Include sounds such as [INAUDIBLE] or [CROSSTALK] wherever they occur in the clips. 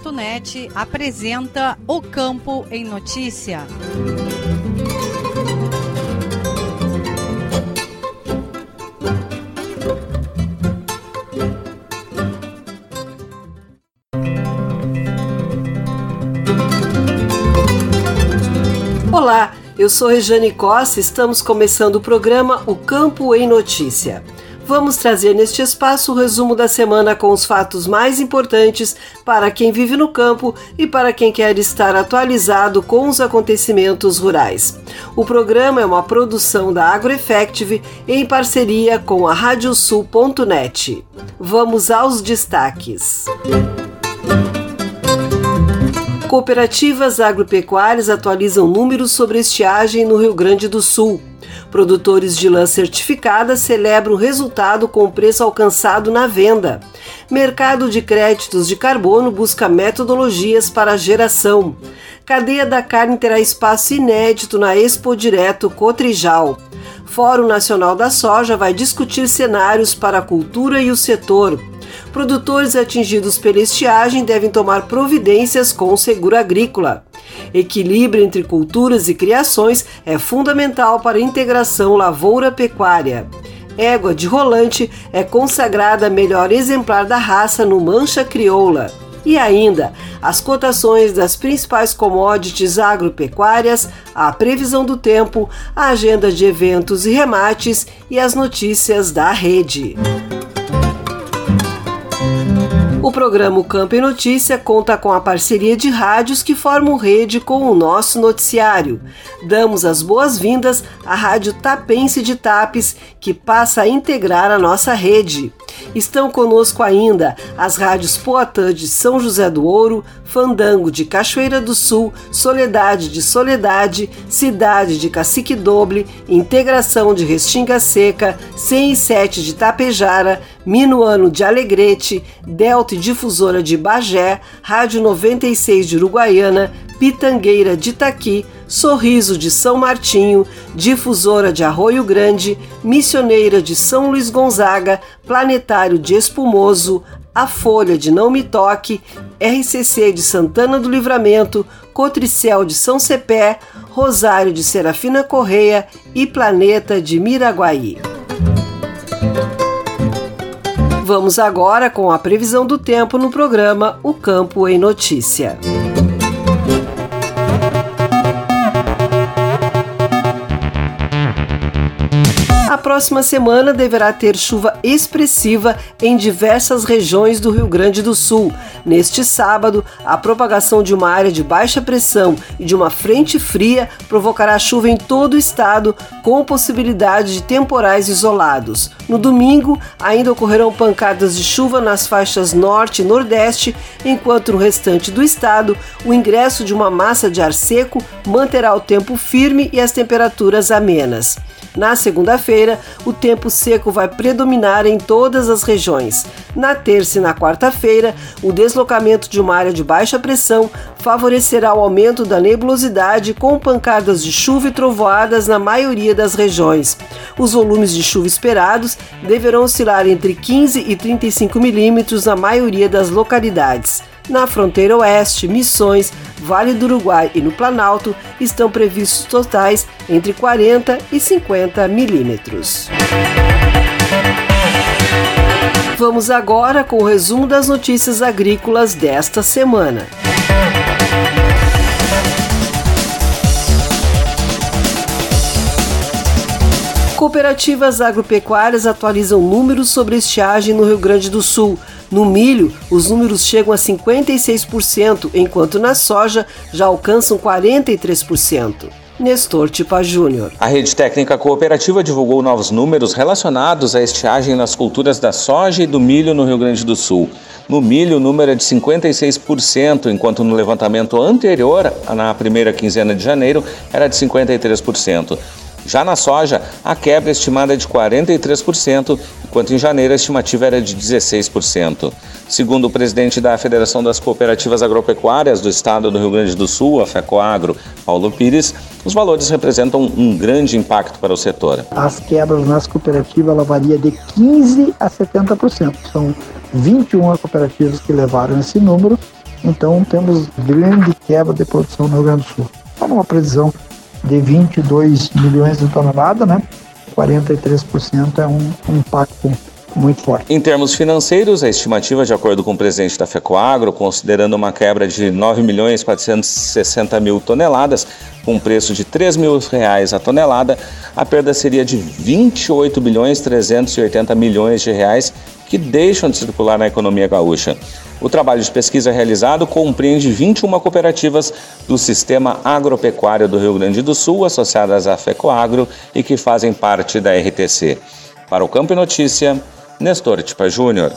Radiosul.net apresenta O Campo em Notícia. Olá, eu sou Rejane Costa. Estamos começando o programa O Campo em Notícia vamos trazer neste espaço o resumo da semana com os fatos mais importantes para quem vive no campo e para quem quer estar atualizado com os acontecimentos rurais. O programa é uma produção da AgroEffective em parceria com a Radiosul.net. Vamos aos destaques. Cooperativas agropecuárias atualizam números sobre estiagem no Rio Grande do Sul. Produtores de lã certificada celebram o resultado com o preço alcançado na venda. Mercado de créditos de carbono busca metodologias para geração. Cadeia da carne terá espaço inédito na Expo Direto Cotrijal. Fórum Nacional da Soja vai discutir cenários para a cultura e o setor. Produtores atingidos pela estiagem devem tomar providências com o seguro agrícola. Equilíbrio entre culturas e criações é fundamental para a integração lavoura-pecuária. Égua de rolante é consagrada melhor exemplar da raça no Mancha Crioula. E ainda, as cotações das principais commodities agropecuárias, a previsão do tempo, a agenda de eventos e remates e as notícias da rede. O programa Campo em Notícia conta com a parceria de rádios que formam rede com o nosso noticiário. Damos as boas-vindas à Rádio Tapense de Tapes, que passa a integrar a nossa rede. Estão conosco ainda as rádios Poatã de São José do Ouro, Fandango de Cachoeira do Sul, Soledade de Soledade, Cidade de Cacique Doble, Integração de Restinga Seca, 107 de Tapejara, Minuano de Alegrete, Delta e Difusora de Bagé, Rádio 96 de Uruguaiana, Pitangueira de Itaqui, Sorriso de São Martinho, Difusora de Arroio Grande, Missioneira de São Luís Gonzaga, Planetário de Espumoso, A Folha de Não Me Toque, RCC de Santana do Livramento, Cotricel de São Cepé, Rosário de Serafina Correia e Planeta de Miraguaí. Vamos agora com a previsão do tempo no programa O Campo em Notícia. Próxima semana deverá ter chuva expressiva em diversas regiões do Rio Grande do Sul. Neste sábado, a propagação de uma área de baixa pressão e de uma frente fria provocará chuva em todo o estado, com possibilidade de temporais isolados. No domingo, ainda ocorrerão pancadas de chuva nas faixas norte e nordeste, enquanto no restante do estado, o ingresso de uma massa de ar seco manterá o tempo firme e as temperaturas amenas. Na segunda-feira, o tempo seco vai predominar em todas as regiões. Na terça e na quarta-feira, o deslocamento de uma área de baixa pressão favorecerá o aumento da nebulosidade com pancadas de chuva e trovoadas na maioria das regiões. Os volumes de chuva esperados deverão oscilar entre 15 e 35 milímetros na maioria das localidades. Na fronteira oeste, Missões, Vale do Uruguai e no Planalto estão previstos totais entre 40 e 50 milímetros. Vamos agora com o resumo das notícias agrícolas desta semana. Cooperativas agropecuárias atualizam números sobre estiagem no Rio Grande do Sul. No milho, os números chegam a 56%, enquanto na soja já alcançam 43%. Nestor Tipa Júnior. A Rede Técnica Cooperativa divulgou novos números relacionados à estiagem nas culturas da soja e do milho no Rio Grande do Sul. No milho, o número é de 56%, enquanto no levantamento anterior, na primeira quinzena de janeiro, era de 53%. Já na soja, a quebra estimada é de 43%, enquanto em janeiro a estimativa era de 16%. Segundo o presidente da Federação das Cooperativas Agropecuárias do Estado do Rio Grande do Sul, a FECOAGRO, Paulo Pires, os valores representam um grande impacto para o setor. As quebras nas cooperativas ela varia de 15% a 70%. São 21 cooperativas que levaram esse número, então temos grande quebra de produção no Rio Grande do Sul. Então, uma previsão de 22 milhões de toneladas, né? 43% é um, um impacto muito forte. Em termos financeiros, a estimativa, de acordo com o presidente da FECOAGRO, considerando uma quebra de 9 milhões 460 mil toneladas, com preço de 3 mil reais a tonelada, a perda seria de 28 bilhões 380 milhões de reais que deixam de circular na economia gaúcha. O trabalho de pesquisa realizado compreende 21 cooperativas do Sistema Agropecuário do Rio Grande do Sul, associadas à FECOAGRO e que fazem parte da RTC. Para o Campo Notícia, Nestor Tipa Júnior.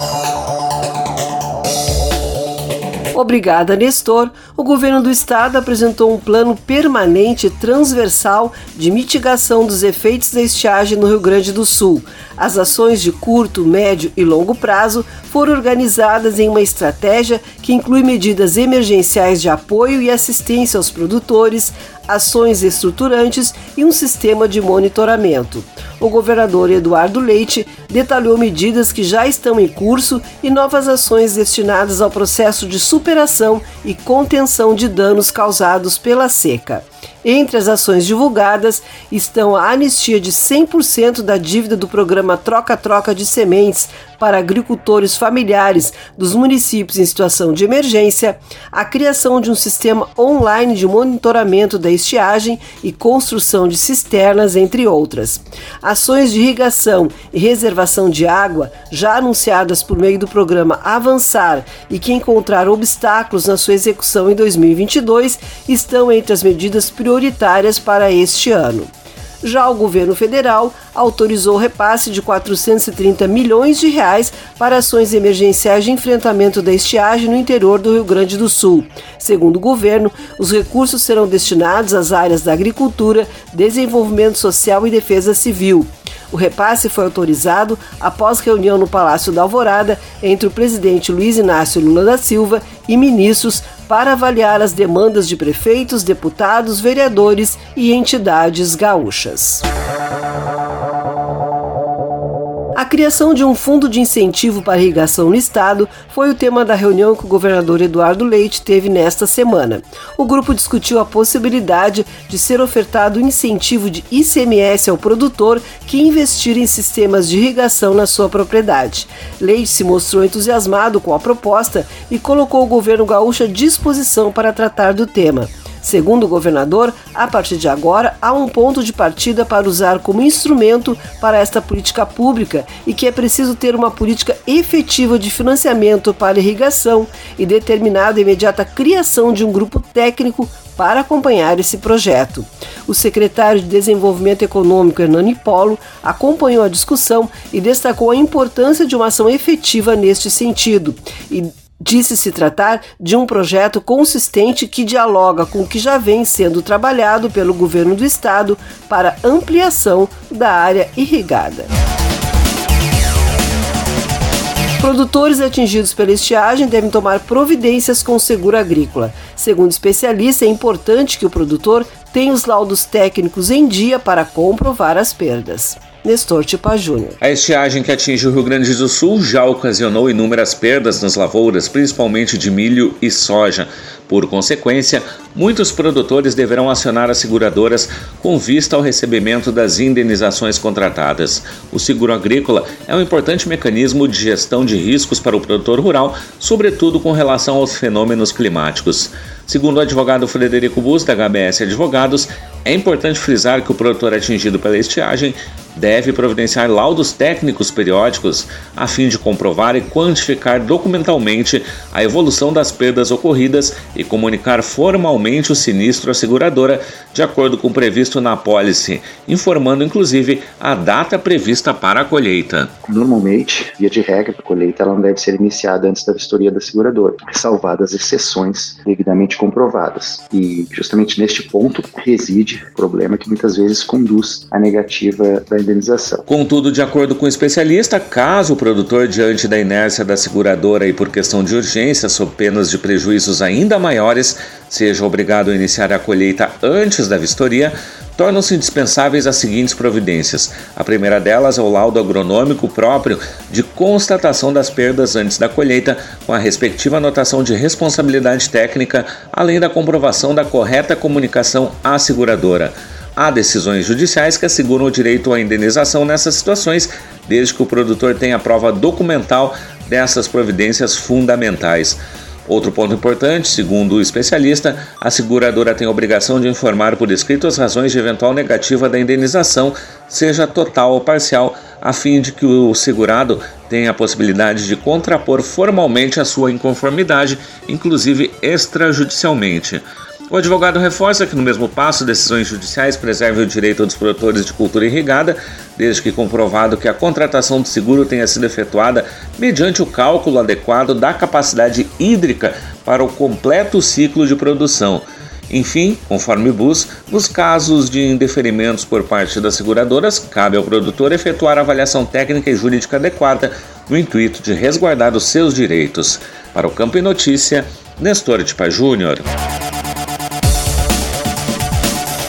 Obrigada, Nestor. O governo do estado apresentou um plano permanente transversal de mitigação dos efeitos da estiagem no Rio Grande do Sul. As ações de curto, médio e longo prazo foram organizadas em uma estratégia que inclui medidas emergenciais de apoio e assistência aos produtores, ações estruturantes e um sistema de monitoramento. O governador Eduardo Leite detalhou medidas que já estão em curso e novas ações destinadas ao processo de superação e contenção de danos causados pela seca. Entre as ações divulgadas estão a anistia de 100% da dívida do programa Troca-Troca de Sementes para agricultores familiares dos municípios em situação de emergência, a criação de um sistema online de monitoramento da estiagem e construção de cisternas, entre outras. Ações de irrigação e reservação de água, já anunciadas por meio do programa Avançar e que encontraram obstáculos na sua execução em 2022, estão entre as medidas prioritárias para este ano. Já o governo federal autorizou o repasse de 430 milhões de reais para ações emergenciais de enfrentamento da estiagem no interior do Rio Grande do Sul. Segundo o governo, os recursos serão destinados às áreas da agricultura, desenvolvimento social e defesa civil. O repasse foi autorizado após reunião no Palácio da Alvorada entre o presidente Luiz Inácio Lula da Silva e ministros para avaliar as demandas de prefeitos, deputados, vereadores e entidades gaúchas. Criação de um fundo de incentivo para irrigação no estado foi o tema da reunião que o governador Eduardo Leite teve nesta semana. O grupo discutiu a possibilidade de ser ofertado incentivo de ICMS ao produtor que investir em sistemas de irrigação na sua propriedade. Leite se mostrou entusiasmado com a proposta e colocou o governo gaúcho à disposição para tratar do tema. Segundo o governador, a partir de agora há um ponto de partida para usar como instrumento para esta política pública e que é preciso ter uma política efetiva de financiamento para irrigação e determinada imediata criação de um grupo técnico para acompanhar esse projeto. O secretário de Desenvolvimento Econômico, Hernani Polo, acompanhou a discussão e destacou a importância de uma ação efetiva neste sentido e Disse se tratar de um projeto consistente que dialoga com o que já vem sendo trabalhado pelo governo do estado para ampliação da área irrigada. Produtores atingidos pela estiagem devem tomar providências com o seguro agrícola. Segundo especialista, é importante que o produtor tenha os laudos técnicos em dia para comprovar as perdas. Nestor Tipa Júnior. A estiagem que atinge o Rio Grande do Sul já ocasionou inúmeras perdas nas lavouras, principalmente de milho e soja. Por consequência, muitos produtores deverão acionar as seguradoras com vista ao recebimento das indenizações contratadas. O seguro agrícola é um importante mecanismo de gestão de riscos para o produtor rural, sobretudo com relação aos fenômenos climáticos. Segundo o advogado Frederico Bus, da HBS Advogados, é importante frisar que o produtor atingido pela estiagem deve providenciar laudos técnicos periódicos a fim de comprovar e quantificar documentalmente a evolução das perdas ocorridas e comunicar formalmente o sinistro à seguradora, de acordo com o previsto na apólice, informando inclusive a data prevista para a colheita. Normalmente, via de regra, a colheita ela não deve ser iniciada antes da vistoria da seguradora, salvadas exceções devidamente comprovadas. E justamente neste ponto reside o problema que muitas vezes conduz à negativa da indenização. Contudo, de acordo com o especialista, caso o produtor, diante da inércia da seguradora e por questão de urgência, sob penas de prejuízos ainda maiores, seja obrigado a iniciar a colheita antes da vistoria, tornam-se indispensáveis as seguintes providências. A primeira delas é o laudo agronômico próprio de constatação das perdas antes da colheita, com a respectiva anotação de responsabilidade técnica, além da comprovação da correta comunicação à seguradora. Há decisões judiciais que asseguram o direito à indenização nessas situações, desde que o produtor tenha prova documental dessas providências fundamentais. Outro ponto importante, segundo o especialista, a seguradora tem a obrigação de informar por escrito as razões de eventual negativa da indenização, seja total ou parcial, a fim de que o segurado tenha a possibilidade de contrapor formalmente a sua inconformidade, inclusive extrajudicialmente. O advogado reforça que, no mesmo passo, decisões judiciais preservem o direito dos produtores de cultura irrigada, desde que comprovado que a contratação do seguro tenha sido efetuada mediante o cálculo adequado da capacidade hídrica para o completo ciclo de produção. Enfim, conforme BUS, nos casos de indeferimentos por parte das seguradoras, cabe ao produtor efetuar avaliação técnica e jurídica adequada no intuito de resguardar os seus direitos. Para o Campo e Notícia, Nestor Tipa Júnior.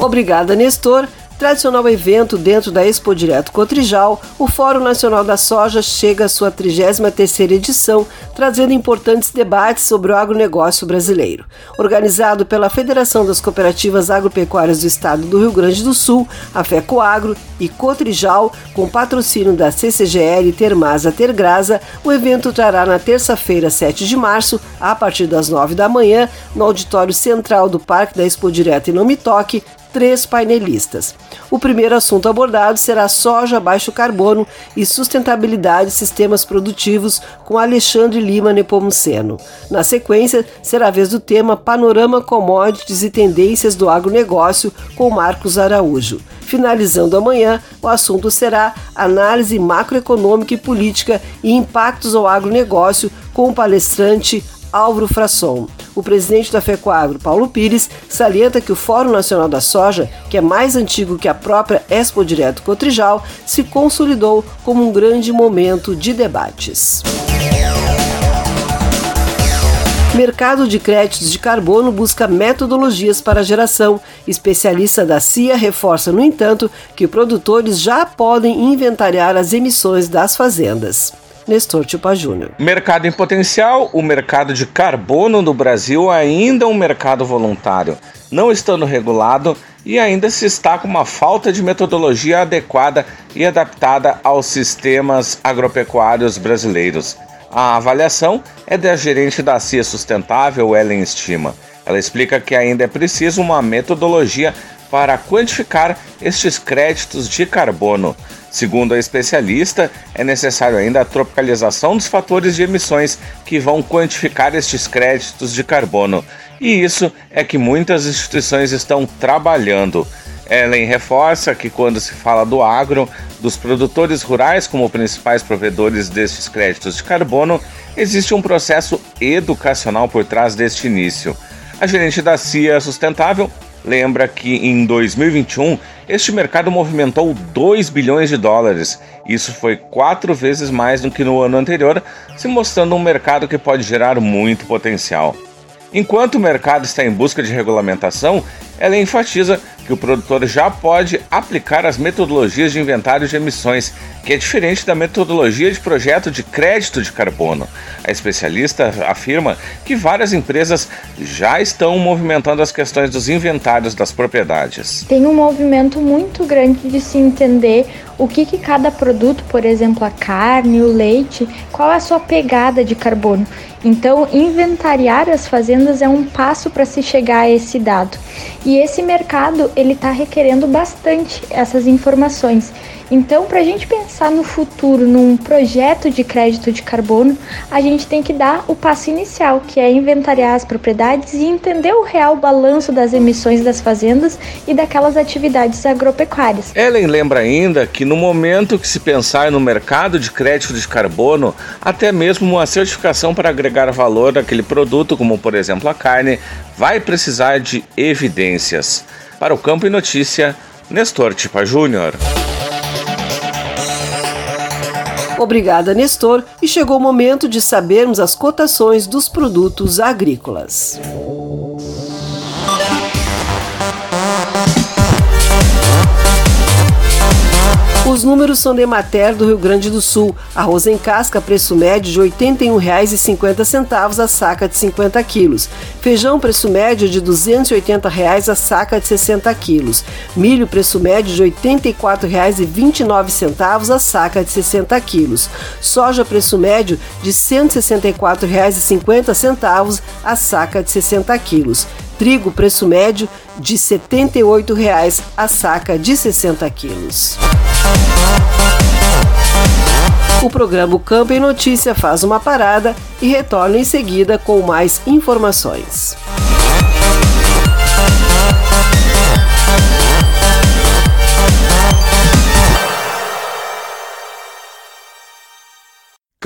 Obrigada, Nestor. Tradicional evento dentro da Expo Direto Cotrijal, o Fórum Nacional da Soja chega à sua 33ª edição, trazendo importantes debates sobre o agronegócio brasileiro. Organizado pela Federação das Cooperativas Agropecuárias do Estado do Rio Grande do Sul, a FECOAGRO e Cotrijal, com patrocínio da CCGL Termasa Tergrasa, o evento trará na terça-feira, 7 de março, a partir das 9 da manhã, no auditório central do Parque da Expo Direto em Nome Toque, três painelistas. O primeiro assunto abordado será soja baixo carbono e sustentabilidade de sistemas produtivos com Alexandre Lima Nepomuceno. Na sequência, será a vez do tema Panorama Commodities e Tendências do Agronegócio com Marcos Araújo. Finalizando amanhã, o assunto será Análise Macroeconômica e Política e Impactos ao Agronegócio com o palestrante Álvaro Frasson. O presidente da FECOAGRO, Paulo Pires, salienta que o Fórum Nacional da Soja, que é mais antigo que a própria Expo Direto Cotrijal, se consolidou como um grande momento de debates. Mercado de créditos de carbono busca metodologias para geração. Especialista da CIA reforça, no entanto, que produtores já podem inventariar as emissões das fazendas. Nestor Tupa Júnior. Mercado em potencial, o mercado de carbono no Brasil ainda é um mercado voluntário, não estando regulado e ainda se está com uma falta de metodologia adequada e adaptada aos sistemas agropecuários brasileiros. A avaliação é da gerente da CIA Sustentável, Ellen Estima. Ela explica que ainda é preciso uma metodologia para quantificar estes créditos de carbono. Segundo a especialista, é necessário ainda a tropicalização dos fatores de emissões que vão quantificar estes créditos de carbono. E isso é que muitas instituições estão trabalhando. Ellen reforça que quando se fala do agro, dos produtores rurais como principais provedores destes créditos de carbono, existe um processo educacional por trás deste início. A gerente da CIA Sustentável lembra que em 2021 este mercado movimentou 2 bilhões de dólares. Isso foi quatro vezes mais do que no ano anterior, se mostrando um mercado que pode gerar muito potencial. Enquanto o mercado está em busca de regulamentação, Ela enfatiza que o produtor já pode aplicar as metodologias de inventário de emissões, que é diferente da metodologia de projeto de crédito de carbono. A especialista afirma que várias empresas já estão movimentando as questões dos inventários das propriedades. Tem um movimento muito grande de se entender o que, que cada produto, por exemplo, a carne, o leite, qual é a sua pegada de carbono. Então, inventariar as fazendas é um passo para se chegar a esse dado. E esse mercado ele está requerendo bastante essas informações. Então, para a gente pensar no futuro, num projeto de crédito de carbono, a gente tem que dar o passo inicial, que é inventariar as propriedades e entender o real balanço das emissões das fazendas e daquelas atividades agropecuárias. Ellen lembra ainda que no momento que se pensar no mercado de crédito de carbono, até mesmo uma certificação para agregar valor daquele produto, como por exemplo a carne, vai precisar de evidências. Para o Campo e Notícia, Nestor Tipa Júnior. Obrigada, Nestor, e chegou o momento de sabermos as cotações dos produtos agrícolas. Os números são de Mater do Rio Grande do Sul. Arroz em casca, preço médio de R$ 81,50 a saca de 50 quilos. Feijão, preço médio de 280 reais a saca de 60 quilos. Milho, preço médio de R$ 84,29 a saca de 60 quilos. Soja, preço médio de R$ 164,50 a saca de 60 quilos. Trigo, preço médio de R$ 78,00 a saca de 60 quilos. O programa Campo em Notícia faz uma parada e retorna em seguida com mais informações.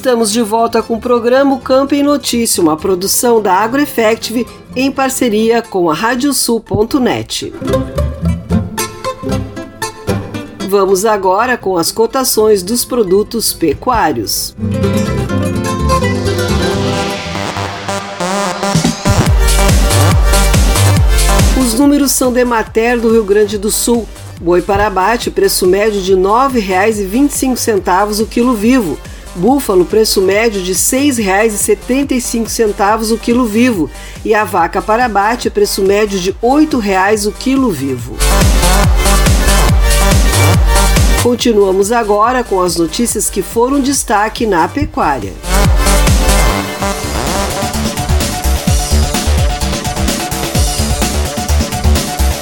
Estamos de volta com o programa Campo em Notícia, uma produção da AgroEffective em parceria com a Radiosul.net. Vamos agora com as cotações dos produtos pecuários. Os números são de Mater do Rio Grande do Sul. Boi para abate, preço médio de R$ 9,25 o quilo vivo. Búfalo, preço médio de R$ 6,75 o quilo vivo. E a vaca para abate, preço médio de R$ 8,00 o quilo vivo. Continuamos agora com as notícias que foram destaque na pecuária.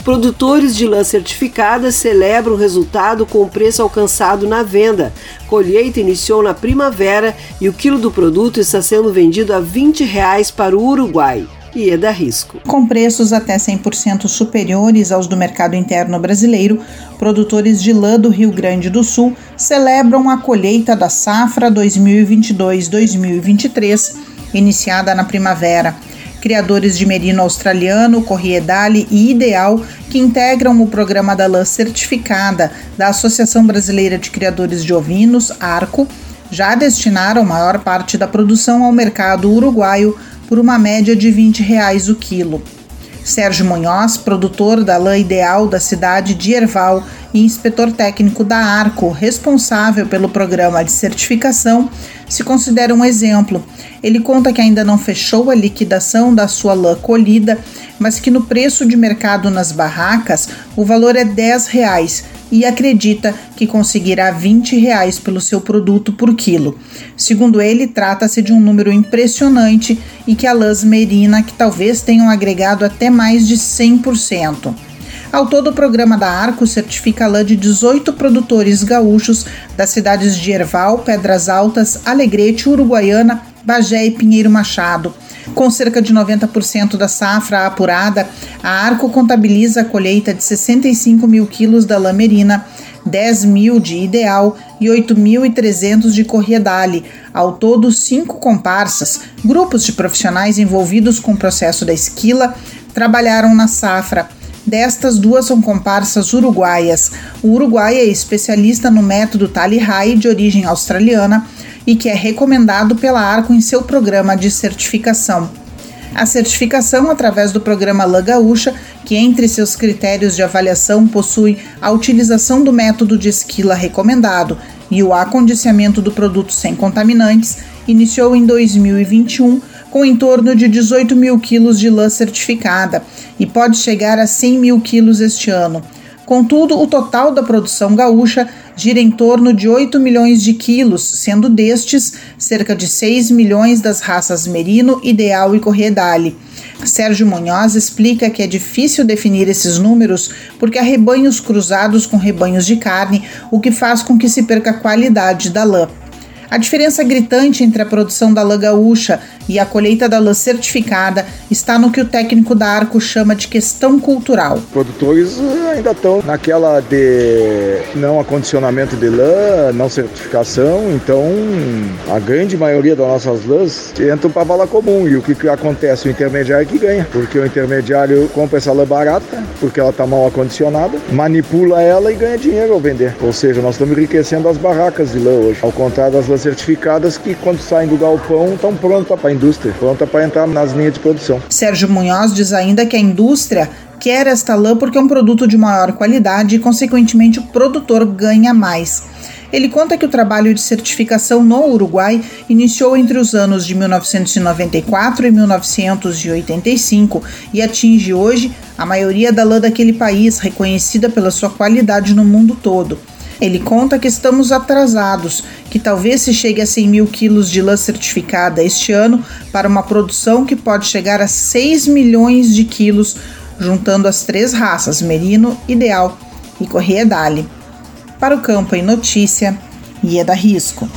Produtores de lã certificada celebram o resultado com o preço alcançado na venda. Colheita iniciou na primavera e o quilo do produto está sendo vendido a 20 reais para o Uruguai. Ieda Risco. Com preços até 100% superiores aos do mercado interno brasileiro, produtores de lã do Rio Grande do Sul celebram a colheita da safra 2022-2023, iniciada na primavera criadores de merino australiano, Corriedale e Ideal, que integram o programa da lã certificada da Associação Brasileira de Criadores de Ovinos, ARCO, já destinaram maior parte da produção ao mercado uruguaio por uma média de 20 reais o quilo. Sérgio Munhoz, produtor da lã ideal da cidade de Erval e inspetor técnico da Arco, responsável pelo programa de certificação, se considera um exemplo. Ele conta que ainda não fechou a liquidação da sua lã colhida, mas que no preço de mercado nas barracas o valor é 10 reais, e acredita que conseguirá 20 reais pelo seu produto por quilo. Segundo ele, trata-se de um número impressionante e que a lãs merina que talvez tenham agregado até mais de 100%. Ao todo, o programa da Arco certifica a lã de 18 produtores gaúchos das cidades de Erval, Pedras Altas, Alegrete, Uruguaiana, Bagé e Pinheiro Machado. Com cerca de 90% da safra apurada, a Arco contabiliza a colheita de 65 mil quilos da lamerina, 10 mil de ideal e 8.300 de corriedale. Ao todo, cinco comparsas, grupos de profissionais envolvidos com o processo da esquila, trabalharam na safra. Destas, duas são comparsas uruguaias. O Uruguai é especialista no método Tally High, de origem australiana, e que é recomendado pela Arco em seu programa de certificação. A certificação, através do programa Lã Gaúcha, que entre seus critérios de avaliação possui a utilização do método de esquila recomendado e o acondicionamento do produto sem contaminantes, iniciou em 2021 com em torno de 18 mil quilos de lã certificada e pode chegar a 100 mil quilos este ano. Contudo, o total da produção gaúcha gira em torno de 8 milhões de quilos, sendo destes cerca de 6 milhões das raças Merino, Ideal e Corriedale. Sérgio Munhoz explica que é difícil definir esses números porque há rebanhos cruzados com rebanhos de carne, o que faz com que se perca a qualidade da lã. A diferença gritante entre a produção da lã gaúcha e a colheita da lã certificada está no que o técnico da Arco chama de questão cultural. Produtores ainda estão naquela de não acondicionamento de lã, não certificação, então a grande maioria das nossas lãs entram para a vala comum. E o que, que acontece? O intermediário que ganha, porque o intermediário compra essa lã barata, porque ela está mal acondicionada, manipula ela e ganha dinheiro ao vender. Ou seja, nós estamos enriquecendo as barracas de lã hoje, ao contrário das lãs certificadas que quando saem do galpão estão prontas para a indústria, prontas para entrar nas linhas de produção. Sérgio Munhoz diz ainda que a indústria quer esta lã porque é um produto de maior qualidade e, consequentemente, o produtor ganha mais. Ele conta que o trabalho de certificação no Uruguai iniciou entre os anos de 1994 e 1985 e atinge hoje a maioria da lã daquele país, reconhecida pela sua qualidade no mundo todo. Ele conta que estamos atrasados, que talvez se chegue a 100 mil quilos de lã certificada este ano para uma produção que pode chegar a 6 milhões de quilos, juntando as três raças, Merino, Ideal e Correia Dali. Para o Campo em Notícia, Ieda Risco.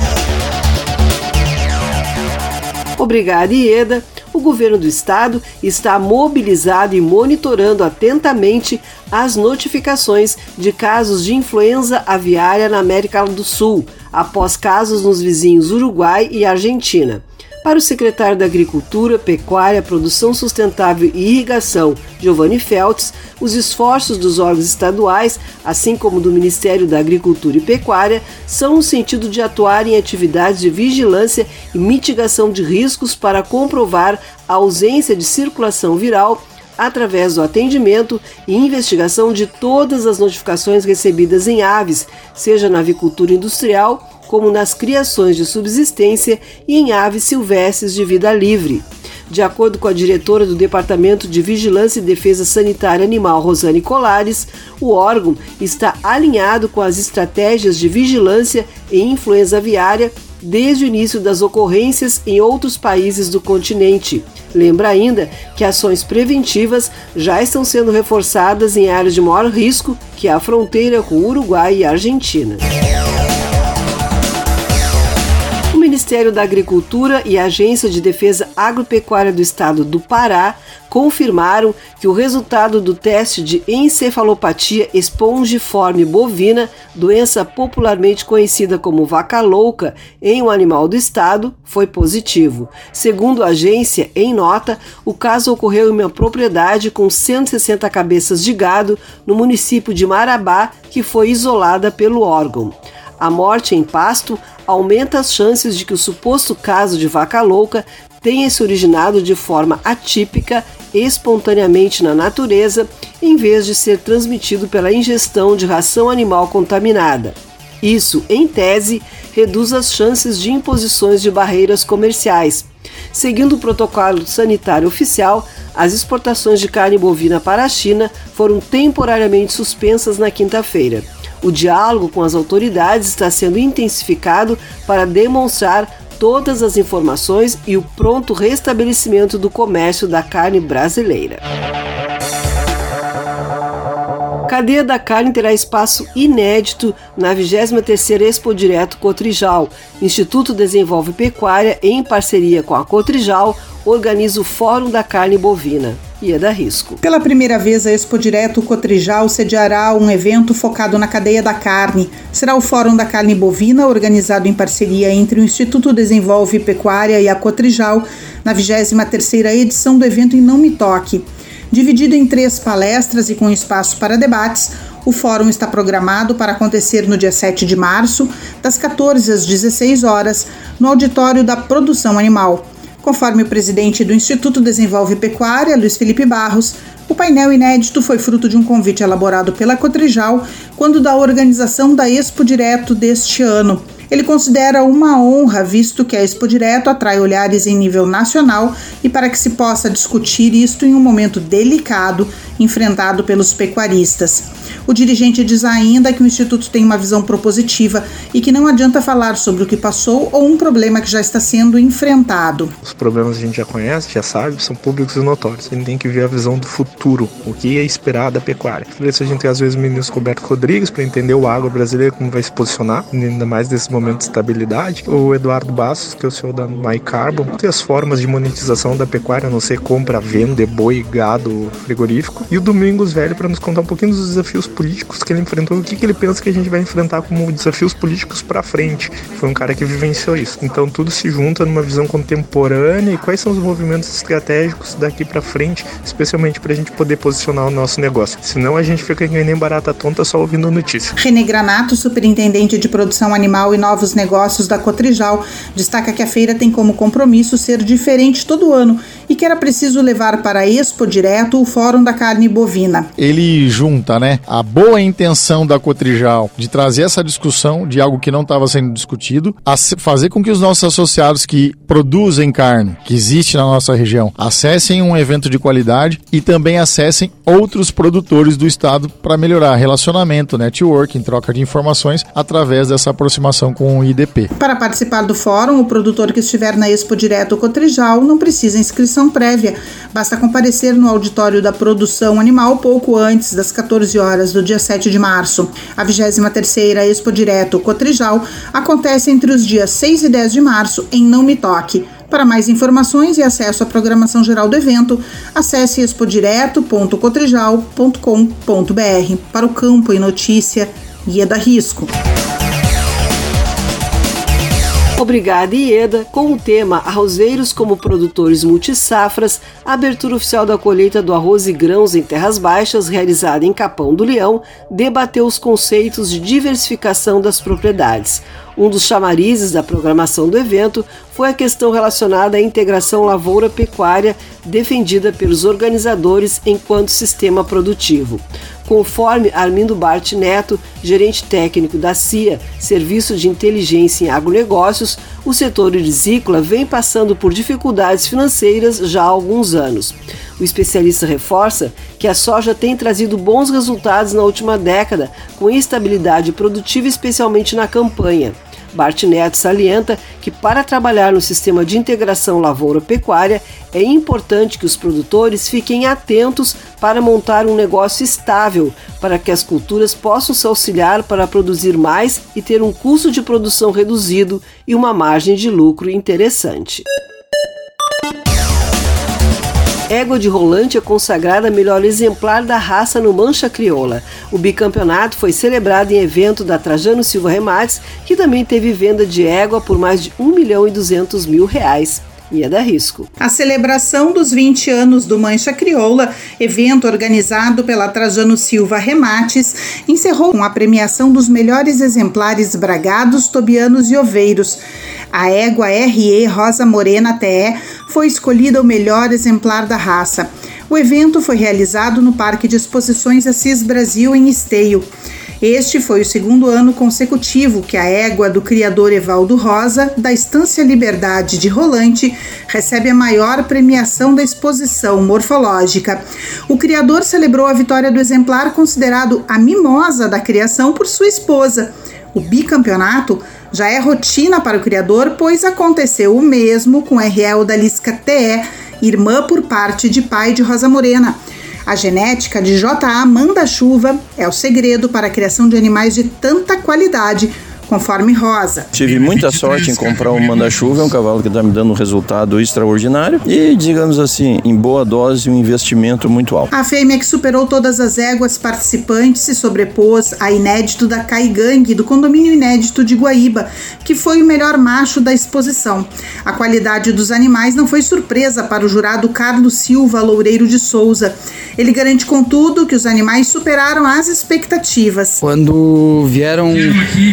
Obrigada, Ieda o governo do estado está mobilizado e monitorando atentamente as notificações de casos de influenza aviária na América do Sul, após casos nos vizinhos Uruguai e Argentina. Para o secretário da Agricultura, Pecuária, Produção Sustentável e Irrigação, Giovanni Feltz, os esforços dos órgãos estaduais, assim como do Ministério da Agricultura e Pecuária, são no sentido de atuar em atividades de vigilância e mitigação de riscos para comprovar a ausência de circulação viral através do atendimento e investigação de todas as notificações recebidas em aves, seja na avicultura industrial como nas criações de subsistência e em aves silvestres de vida livre. De acordo com a diretora do Departamento de Vigilância e Defesa Sanitária Animal, Rosane Colares, o órgão está alinhado com as estratégias de vigilância e influenza aviária desde o início das ocorrências em outros países do continente. Lembra ainda que ações preventivas já estão sendo reforçadas em áreas de maior risco, que é a fronteira com Uruguai e Argentina. Ministério da Agricultura e a Agência de Defesa Agropecuária do Estado do Pará confirmaram que o resultado do teste de encefalopatia espongiforme bovina, doença popularmente conhecida como vaca louca, em um animal do estado, foi positivo. Segundo a agência, em nota, o caso ocorreu em uma propriedade com 160 cabeças de gado no município de Marabá, que foi isolada pelo órgão. A morte em pasto aumenta as chances de que o suposto caso de vaca louca tenha se originado de forma atípica, espontaneamente na natureza, em vez de ser transmitido pela ingestão de ração animal contaminada. Isso, em tese, reduz as chances de imposições de barreiras comerciais. Seguindo o protocolo sanitário oficial, as exportações de carne bovina para a China foram temporariamente suspensas na quinta-feira. O diálogo com as autoridades está sendo intensificado para demonstrar todas as informações e o pronto restabelecimento do comércio da carne brasileira cadeia da carne terá espaço inédito na 23ª Expo Direto Cotrijal. Instituto Desenvolve Pecuária, em parceria com a Cotrijal, organiza o Fórum da Carne Bovina. E é risco. Pela primeira vez, a Expo Direto Cotrijal sediará um evento focado na cadeia da carne. Será o Fórum da Carne Bovina, organizado em parceria entre o Instituto Desenvolve Pecuária e a Cotrijal, na 23ª edição do evento em Não Me Toque. Dividido em três palestras e com espaço para debates, o fórum está programado para acontecer no dia 7 de março, das 14 às 16 horas, no auditório da Produção Animal. Conforme o presidente do Instituto Desenvolve Pecuária, Luiz Felipe Barros, o painel inédito foi fruto de um convite elaborado pela Cotrijal quando da organização da Expo Direto deste ano. Ele considera uma honra, visto que a Expo Direto atrai olhares em nível nacional e para que se possa discutir isto em um momento delicado enfrentado pelos pecuaristas. O dirigente diz ainda que o Instituto tem uma visão propositiva e que não adianta falar sobre o que passou ou um problema que já está sendo enfrentado. Os problemas a gente já conhece, já sabe, são públicos e notórios. A gente tem que ver a visão do futuro, o que é esperar da pecuária. Por isso a gente tem às vezes o ministro Roberto Rodrigues para entender o agro brasileiro, como vai se posicionar, ainda mais nesse momento de estabilidade. O Eduardo Bastos, que é o senhor da MyCarbon, tem as formas de monetização da pecuária, não ser compra, venda, boi, gado, frigorífico. E o Domingos Velho para nos contar um pouquinho dos desafios políticos que ele enfrentou, o que, que ele pensa que a gente vai enfrentar como desafios políticos para frente. Foi um cara que vivenciou isso. Então tudo se junta numa visão contemporânea e quais são os movimentos estratégicos daqui para frente, especialmente para a gente poder posicionar o nosso negócio. Senão a gente fica nem barata tonta só ouvindo notícia. René Granato, superintendente de produção animal e novos negócios da Cotrijal, destaca que a feira tem como compromisso ser diferente todo ano e que era preciso levar para a Expo Direto o Fórum da Carne Bovina. Ele junta, né, a boa intenção da Cotrijal de trazer essa discussão de algo que não estava sendo discutido, a fazer com que os nossos associados que produzem carne, que existe na nossa região, acessem um evento de qualidade e também acessem outros produtores do estado para melhorar relacionamento, networking, troca de informações através dessa aproximação com o IDP. Para participar do fórum, o produtor que estiver na Expo Direto Cotrijal não precisa inscrição prévia. Basta comparecer no auditório da produção animal pouco antes das 14 horas do dia 7 de março. A 23ª Expo Direto Cotrijal acontece entre os dias 6 e 10 de março em Não Me Toque. Para mais informações e acesso à programação geral do evento, acesse expodireto.cotrijal.com.br. Para o campo e notícia, Guia da Risco. Obrigada, Ieda, com o tema Arrozeiros como Produtores Multisafras, abertura oficial da colheita do arroz e grãos em terras baixas, realizada em Capão do Leão, debateu os conceitos de diversificação das propriedades. Um dos chamarizes da programação do evento foi a questão relacionada à integração lavoura-pecuária defendida pelos organizadores enquanto sistema produtivo. Conforme Armindo Bart Neto, gerente técnico da CIA, Serviço de Inteligência em Agronegócios, o setor irisícola vem passando por dificuldades financeiras já há alguns anos. O especialista reforça que a soja tem trazido bons resultados na última década, com estabilidade produtiva, especialmente na campanha. Bart Neto salienta que para trabalhar no sistema de integração lavoura-pecuária é importante que os produtores fiquem atentos para montar um negócio estável, para que as culturas possam se auxiliar para produzir mais e ter um custo de produção reduzido e uma margem de lucro interessante. Égua de Rolante é consagrada melhor exemplar da raça no Mancha Crioula. O bicampeonato foi celebrado em evento da Trajano Silva Remates, que também teve venda de égua por mais de 1 milhão e 200 mil reais. E é da risco. A celebração dos 20 anos do Mancha Crioula, evento organizado pela Trajano Silva Remates, encerrou com a premiação dos melhores exemplares bragados, tobianos e oveiros. A égua RE Rosa Morena TE foi escolhida o melhor exemplar da raça. O evento foi realizado no Parque de Exposições Assis Brasil, em Esteio. Este foi o segundo ano consecutivo que a égua do criador Evaldo Rosa, da Estância Liberdade de Rolante, recebe a maior premiação da exposição morfológica. O criador celebrou a vitória do exemplar considerado a mimosa da criação por sua esposa. O bicampeonato já é rotina para o criador, pois aconteceu o mesmo com RL da Lisca TE, irmã por parte de pai de Rosa Morena. A genética de J.A. Manda-Chuva é o segredo para a criação de animais de tanta qualidade conforme Rosa. Tive muita sorte em comprar um manda-chuva, é um cavalo que está me dando um resultado extraordinário e, digamos assim, em boa dose, um investimento muito alto. A fêmea que superou todas as éguas participantes se sobrepôs a inédito da Caigangue, do condomínio inédito de Guaíba, que foi o melhor macho da exposição. A qualidade dos animais não foi surpresa para o jurado Carlos Silva Loureiro de Souza. Ele garante, contudo, que os animais superaram as expectativas. Quando vieram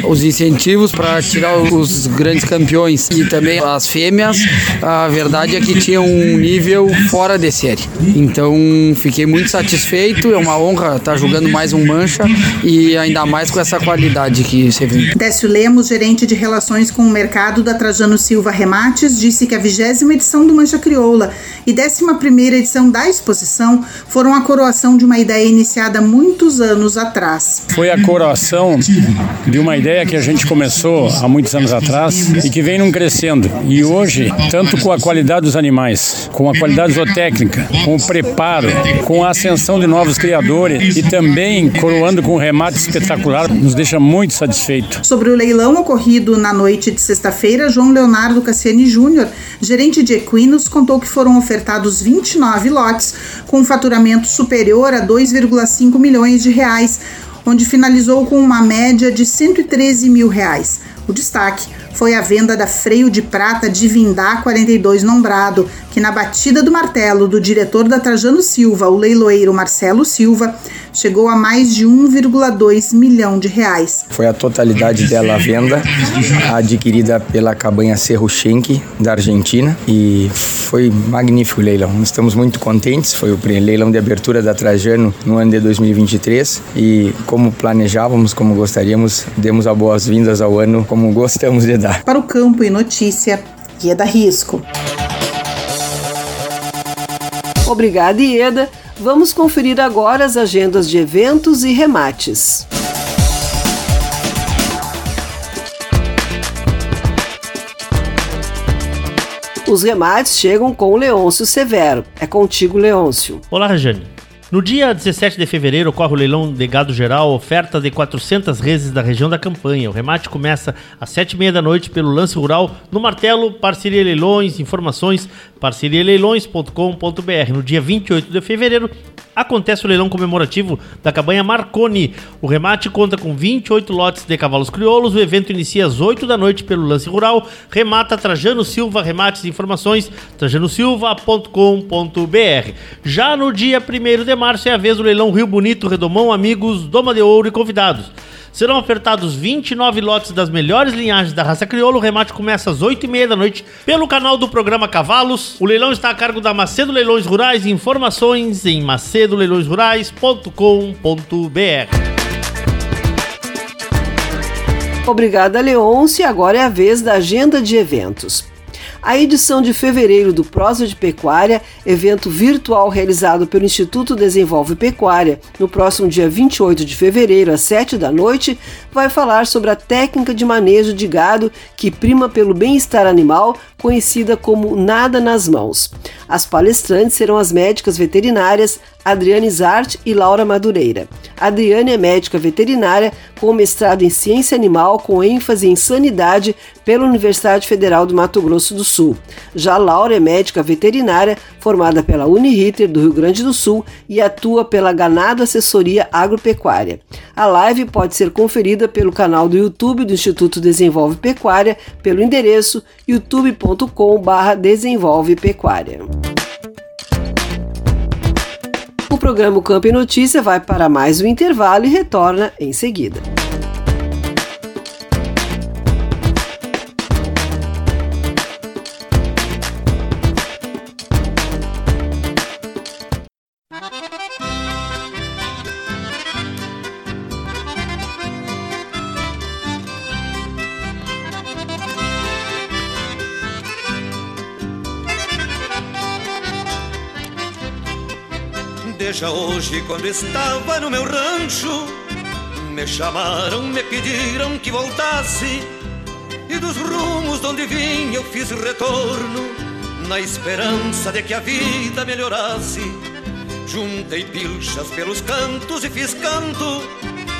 os incentivos incentivos para tirar os grandes campeões e também as fêmeas, a verdade é que tinham um nível fora de série. Então fiquei muito satisfeito, é uma honra estar jogando mais um Mancha e ainda mais com essa qualidade que você viu. Décio Lemos, gerente de relações com o mercado da Trajano Silva Remates, disse que a vigésima edição do Mancha Crioula e décima primeira edição da exposição foram a coroação de uma ideia iniciada muitos anos atrás. Foi a coroação de uma ideia que a gente começou há muitos anos atrás e que vem num crescendo. E hoje, tanto com a qualidade dos animais, com a qualidade zootécnica, com o preparo, com a ascensão de novos criadores e também coroando com um remate espetacular, nos deixa muito satisfeito. Sobre o leilão ocorrido na noite de sexta-feira, João Leonardo Cassiani Júnior, gerente de equinos, contou que foram ofertados 29 lotes com faturamento superior a 2,5 milhões de reais onde finalizou com uma média de 113 mil reais. O destaque foi a venda da freio de prata de Vindá 42 Nombrado, que na batida do martelo do diretor da Trajano Silva, o leiloeiro Marcelo Silva, chegou a mais de 1,2 milhão de reais. Foi a totalidade dela a venda, adquirida pela cabanha Cerro Schenck, da Argentina, e foi magnífico o leilão. Estamos muito contentes, foi o leilão de abertura da Trajano no ano de 2023 e como planejávamos, como gostaríamos, demos as boas-vindas ao ano como gostamos de dar. Para o campo e notícia, Ieda Risco. Obrigada, Ieda. Vamos conferir agora as agendas de eventos e remates. Os remates chegam com o Leôncio Severo. É contigo, Leôncio. Olá, Rejane. No dia 17 de fevereiro ocorre o leilão de gado geral, oferta de 400 reses da região da campanha. O remate começa às 7h30 da noite pelo lance rural no Martelo, Parceria Leilões, informações parcerialeilões.com.br. No dia 28 de fevereiro acontece o leilão comemorativo da cabanha Marconi. O remate conta com 28 lotes de cavalos crioulos. O evento inicia às 8 da noite pelo lance rural. Remata Trajano Silva, remates informações trajanosilva.com.br. Já no dia 1 de março é a vez do leilão Rio Bonito, Redomão, Amigos, Doma de Ouro e convidados. Serão ofertados 29 lotes das melhores linhagens da raça crioula. O remate começa às 8h30 da noite pelo canal do programa Cavalos. O leilão está a cargo da Macedo Leilões Rurais. Informações em macedoleilõesrurais.com.br. Obrigada, Leôncio. Agora é a vez da agenda de eventos. A edição de fevereiro do Prosa de Pecuária, evento virtual realizado pelo Instituto Desenvolve Pecuária, no próximo dia 28 de fevereiro, às 7 da noite, vai falar sobre a técnica de manejo de gado que prima pelo bem-estar animal, conhecida como nada nas mãos. As palestrantes serão as médicas veterinárias Adriane Zart e Laura Madureira. Adriane é médica veterinária com mestrado em ciência animal com ênfase em sanidade pela Universidade Federal do Mato Grosso do Sul. Já Laura é médica veterinária formada pela Uniriter do Rio Grande do Sul e atua pela Ganado Assessoria Agropecuária. A live pode ser conferida pelo canal do YouTube do Instituto Desenvolve Pecuária pelo endereço youtube.com/desenvolve pecuária. O programa Campo e Notícia vai para mais um intervalo e retorna em seguida. Veja hoje quando estava no meu rancho Me chamaram, me pediram que voltasse E dos rumos de onde vim eu fiz retorno Na esperança de que a vida melhorasse. Juntei pilchas pelos cantos e fiz canto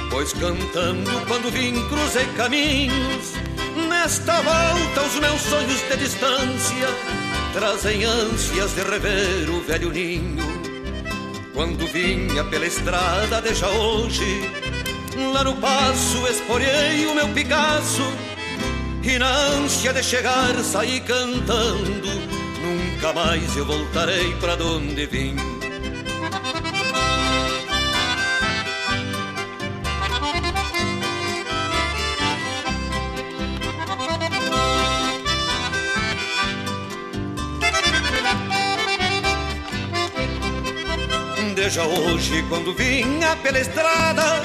Pois cantando quando vim cruzei caminhos. Nesta volta os meus sonhos de distância Trazem ânsias de rever o velho ninho quando vinha pela estrada deixa hoje Lá no passo esporei o meu Picasso E na ânsia de chegar saí cantando. Nunca mais eu voltarei pra onde vim Veja hoje quando vinha pela estrada,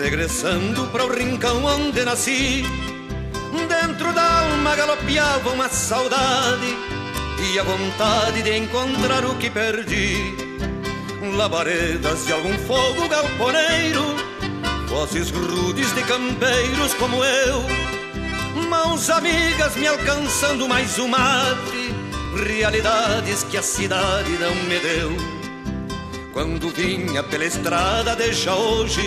regressando para o rincão onde nasci. Dentro da alma galopeava uma saudade e a vontade de encontrar o que perdi. Labaredas de algum fogo galponeiro, vozes rudes de campeiros como eu, mãos amigas me alcançando mais um mate, realidades que a cidade não me deu. Quando vinha pela estrada deixa hoje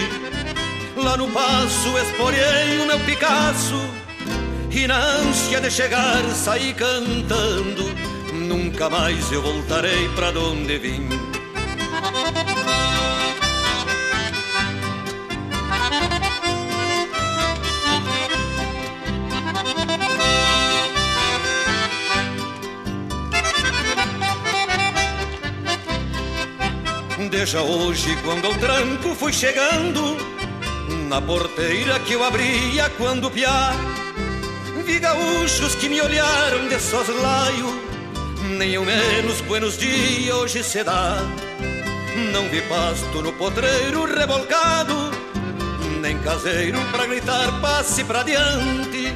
Lá no passo esporei o meu Picasso E na ânsia de chegar saí cantando Nunca mais eu voltarei pra onde vim Deixa hoje quando ao tranco fui chegando Na porteira que eu abria quando piar Vi gaúchos que me olharam de soslaio Nem ao menos buenos dias hoje se dá. Não vi pasto no potreiro revolcado Nem caseiro pra gritar passe pra diante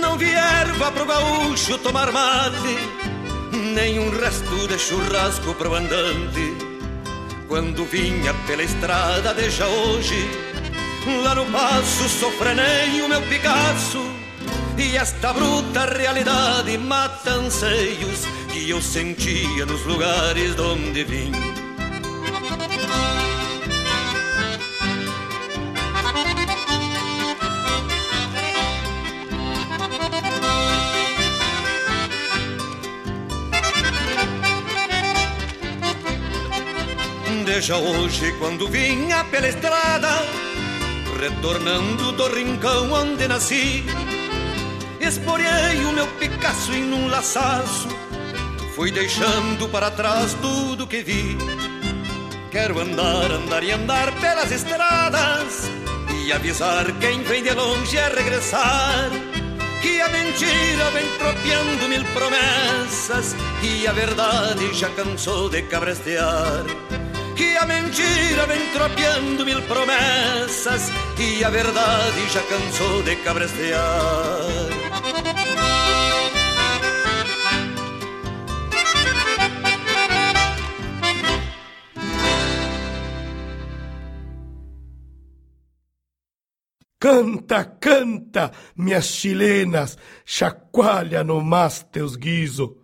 Não vi erva pro gaúcho tomar mate Nem um resto de churrasco pro andante quando vinha pela estrada deixa hoje. Lá no passo sofrenei o meu Picasso E esta bruta realidade mata anseios Que eu sentia nos lugares de onde vim Veja hoje quando vinha pela estrada Retornando do rincão onde nasci. Esporei o meu Picasso em um laçaço Fui deixando para trás tudo que vi. Quero andar, andar e andar pelas estradas E avisar quem vem de longe a regressar Que a mentira vem tropeando mil promessas E a verdade já cansou de cabrestear que a mentira vem tropeando mil promessas e a verdade já cansou de cabrestear. Canta, canta, minhas chilenas, chacoalha no mas teus guiso.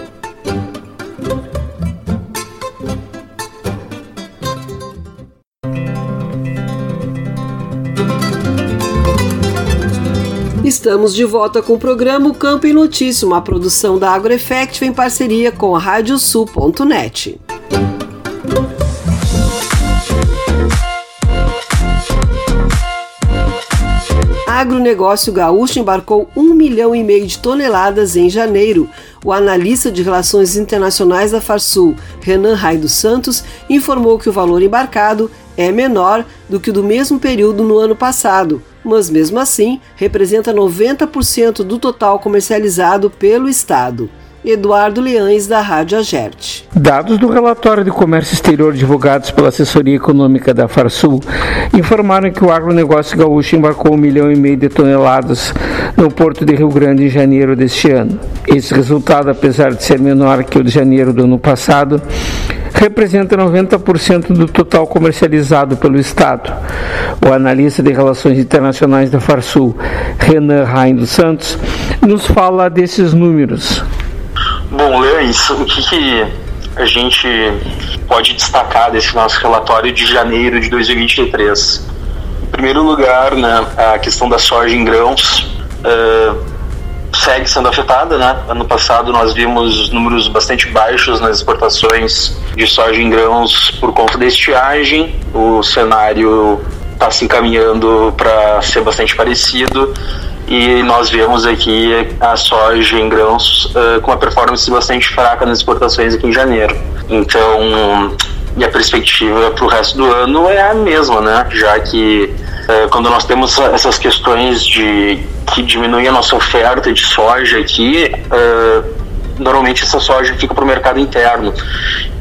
Estamos de volta com o programa o Campo em Notícia, uma produção da AgroEffect em parceria com a Radiosul.net. Agronegócio gaúcho embarcou um milhão e meio de toneladas em janeiro. O analista de relações internacionais da Farsul, Renan Rai dos Santos, informou que o valor embarcado é menor do que o do mesmo período no ano passado, mas mesmo assim representa 90% do total comercializado pelo Estado. Eduardo Leães, da Rádio Agerte. Dados do relatório de comércio exterior divulgados pela assessoria econômica da Farsul informaram que o agronegócio gaúcho embarcou um milhão e meio de toneladas no porto de Rio Grande em janeiro deste ano. Esse resultado, apesar de ser menor que o de janeiro do ano passado, representa 90% do total comercializado pelo Estado. O analista de relações internacionais da Farsul, Renan Rain dos Santos, nos fala desses números. Bom, Leões, o que, que, a gente pode destacar desse nosso relatório de janeiro de 2023? Em primeiro lugar, né, a questão da soja em grãos uh, segue sendo afetada. Né? Ano passado nós vimos números bastante baixos nas exportações de soja em grãos por conta da estiagem. O cenário está se encaminhando para ser bastante parecido e nós vemos aqui a soja em grãos uh, com uma performance bastante fraca nas exportações aqui em janeiro. Então, e a perspectiva para o resto do ano é a mesma, né? Já que uh, quando nós temos essas questões de que diminuem a nossa oferta de soja aqui, uh, normalmente essa soja fica para o mercado interno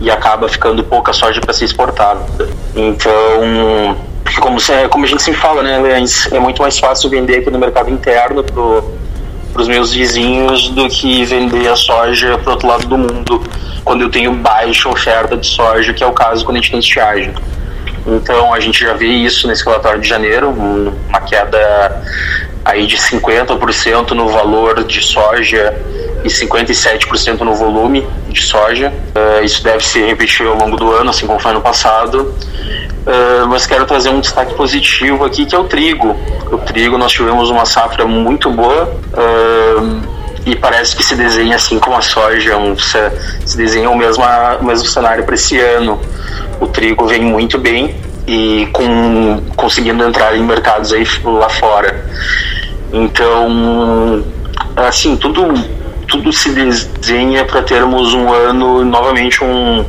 e acaba ficando pouca soja para ser exportada. Então, como, como a gente sempre fala, né, é muito mais fácil vender aqui no mercado interno para os meus vizinhos do que vender a soja para outro lado do mundo quando eu tenho baixa oferta de soja, que é o caso quando a gente tem estiagem. Então a gente já vê isso nesse relatório de janeiro, uma queda aí de 50% no valor de soja e 57% no volume de soja. Uh, isso deve se repetir ao longo do ano, assim como foi no passado. Uh, mas quero trazer um destaque positivo aqui, que é o trigo. O trigo, nós tivemos uma safra muito boa uh, e parece que se desenha assim como a soja, um, se, se desenha o mesmo, o mesmo cenário para esse ano. O trigo vem muito bem e com, conseguindo entrar em mercados aí lá fora. Então, assim, tudo, tudo se desenha para termos um ano, novamente, um.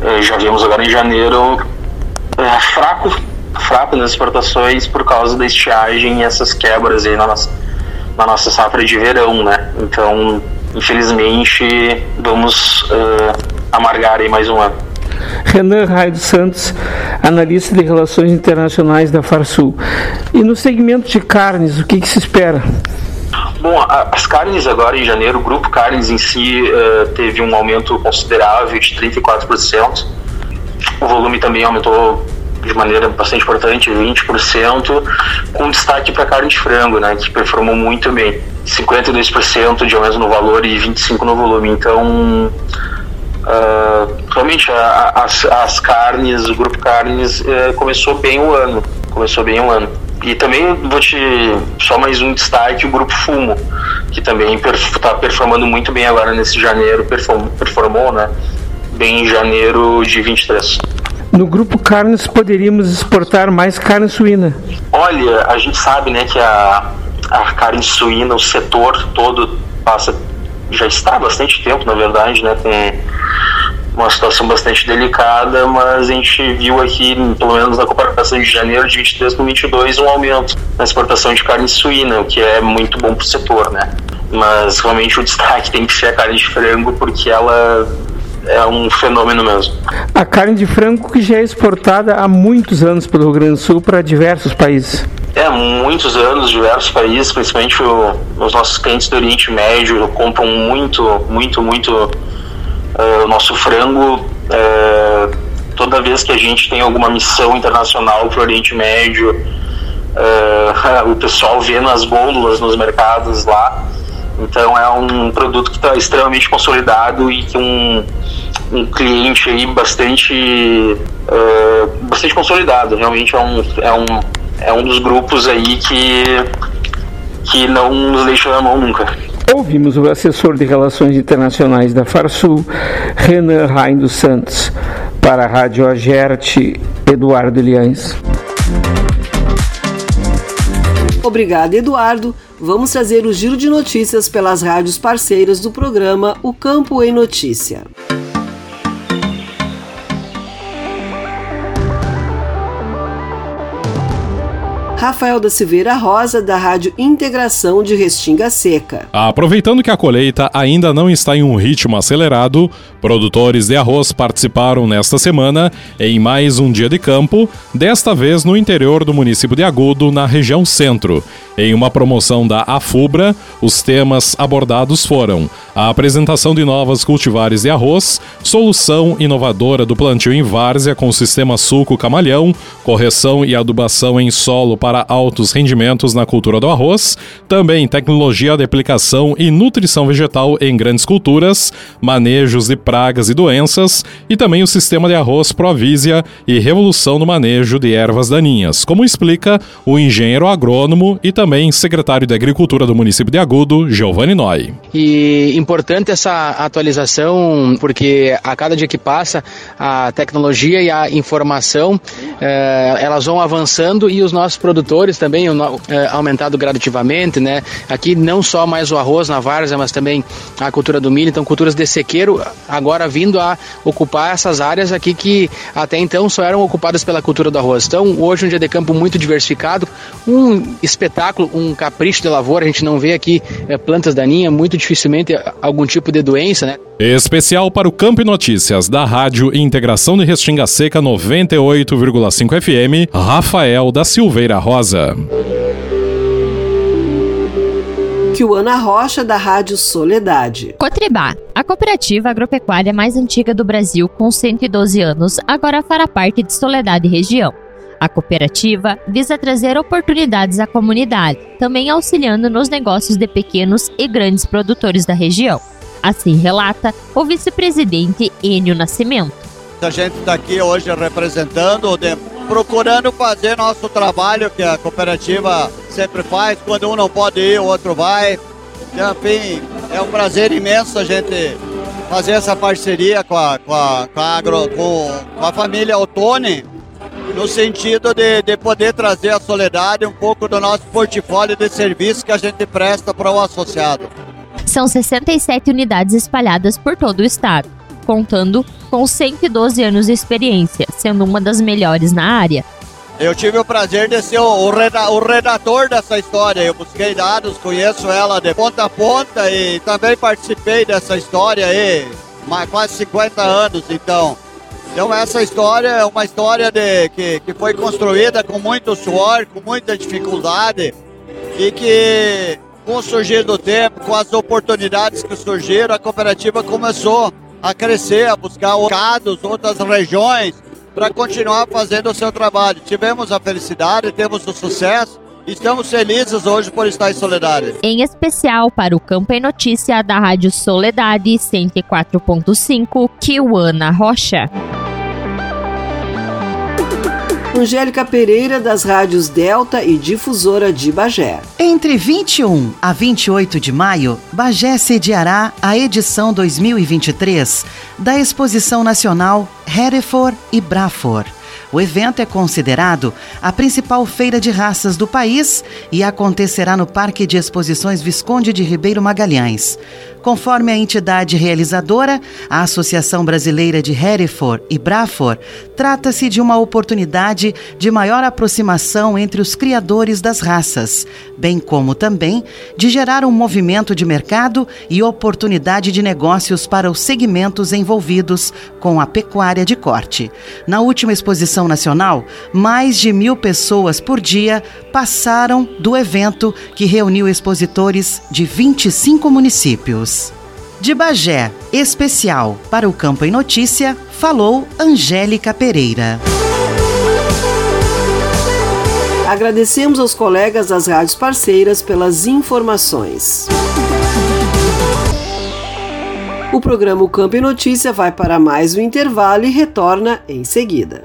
Eh, já vimos agora em janeiro, é, fraco, fraco nas exportações por causa da estiagem e essas quebras aí na nossa, na nossa safra de verão, né? Então, infelizmente, vamos uh, amargar aí mais um ano. Renan Raio Santos, analista de relações internacionais da Farsul. E no segmento de carnes, o que, que se espera? Bom, as carnes agora em janeiro, o grupo carnes em si uh, teve um aumento considerável de 34%. O volume também aumentou de maneira bastante importante, 20%, com destaque para carne de frango, né, que performou muito bem. 52% de aumento no valor e 25% no volume. Então, uh, realmente, a, a, as, as carnes, o grupo carnes uh, começou bem o ano. Começou bem o ano. E também vou te. Só mais um destaque: o grupo Fumo, que também está perf, performando muito bem agora nesse janeiro, perform, performou, né? Bem em janeiro de 23. No grupo carnes poderíamos exportar mais carne suína? Olha, a gente sabe, né, que a, a carne suína, o setor todo passa já está há bastante tempo, na verdade, né, com uma situação bastante delicada, mas a gente viu aqui, pelo menos na comparação de janeiro de 23 com 22, um aumento na exportação de carne suína, o que é muito bom para o setor, né? Mas realmente o destaque tem que ser a carne de frango, porque ela é um fenômeno mesmo. A carne de frango que já é exportada há muitos anos pelo Rio Grande do Sul para diversos países. É, muitos anos, diversos países, principalmente o, os nossos clientes do Oriente Médio compram muito, muito, muito uh, o nosso frango. Uh, toda vez que a gente tem alguma missão internacional para o Oriente Médio, uh, [LAUGHS] o pessoal vê nas gôndolas, nos mercados lá. Então é um produto que está extremamente consolidado e que um, um cliente aí bastante, bastante consolidado. Realmente é um, é um é um dos grupos aí que, que não nos deixa na mão nunca. Ouvimos o assessor de Relações Internacionais da Farsul, Renan Rain dos Santos, para a Rádio Agerte, Eduardo Eliães. Obrigado, Eduardo. Vamos trazer o giro de notícias pelas rádios parceiras do programa O Campo em Notícia. Rafael da Silveira Rosa, da Rádio Integração de Restinga Seca. Aproveitando que a colheita ainda não está em um ritmo acelerado, produtores de arroz participaram nesta semana em mais um dia de campo, desta vez no interior do município de Agudo, na região centro. Em uma promoção da Afubra, os temas abordados foram a apresentação de novas cultivares de arroz, solução inovadora do plantio em várzea com sistema suco camalhão, correção e adubação em solo para altos rendimentos na cultura do arroz, também tecnologia de aplicação e nutrição vegetal em grandes culturas, manejos de pragas e doenças e também o sistema de arroz Provisia e revolução no manejo de ervas daninhas, como explica o engenheiro agrônomo e também secretário de Agricultura do município de Agudo, Giovanni Noi. E importante essa atualização, porque a cada dia que passa, a tecnologia e a informação, eh, elas vão avançando e os nossos produtores também eh, aumentado gradativamente, né? Aqui não só mais o arroz na várzea, mas também a cultura do milho, então culturas de sequeiro, agora vindo a ocupar essas áreas aqui que até então só eram ocupadas pela cultura do arroz. Então, hoje um dia de campo muito diversificado, um espetáculo, um capricho de lavoura, a gente não vê aqui eh, plantas daninhas, muito dificilmente algum tipo de doença, né? Especial para o Campo Notícias da Rádio Integração de Restinga Seca 98,5 FM, Rafael da Silveira Rosa. Kiwana Rocha, da Rádio Soledade. Cotribá, a cooperativa agropecuária mais antiga do Brasil, com 112 anos, agora fará parte de Soledade Região. A cooperativa visa trazer oportunidades à comunidade, também auxiliando nos negócios de pequenos e grandes produtores da região. Assim relata o vice-presidente Enio Nascimento. A gente está aqui hoje representando, procurando fazer nosso trabalho que a cooperativa sempre faz. Quando um não pode ir, o outro vai. Enfim, é um prazer imenso a gente fazer essa parceria com a, com a, com a, agro, com, com a família Otone no sentido de, de poder trazer à Soledade um pouco do nosso portfólio de serviço que a gente presta para o associado. São 67 unidades espalhadas por todo o estado, contando com 112 anos de experiência, sendo uma das melhores na área. Eu tive o prazer de ser o, redator dessa história. Eu busquei dados, conheço ela de ponta a ponta e também participei dessa história aí, há quase 50 anos. Então, então essa história é uma história de, que, que foi construída com muito suor, com muita dificuldade e que com o surgir do tempo, com as oportunidades que surgiram, a cooperativa começou a crescer, a buscar mercados, outras regiões, para continuar fazendo o seu trabalho. Tivemos a felicidade, temos o sucesso Estamos felizes hoje por estar em Soledade. Em especial para o Campo em Notícia da Rádio Soledade 104.5, Kiwana Rocha. Angélica Pereira, das rádios Delta e Difusora de Bagé. Entre 21 a 28 de maio, Bagé sediará a edição 2023 da Exposição Nacional Hereford e Brafor O evento é considerado a principal feira de raças do país e acontecerá no Parque de Exposições Visconde de Ribeiro Magalhães. Conforme a entidade realizadora, a Associação Brasileira de Hereford e Braford, trata-se de uma oportunidade de maior aproximação entre os criadores das raças, bem como também de gerar um movimento de mercado e oportunidade de negócios para os segmentos envolvidos com a pecuária de corte. Na última exposição nacional, mais de mil pessoas por dia passaram do evento que reuniu expositores de 25 municípios. De Bagé, especial para o Campo em Notícia, falou Angélica Pereira. Agradecemos aos colegas das rádios parceiras pelas informações. O programa o Campo em Notícia vai para mais um intervalo e retorna em seguida.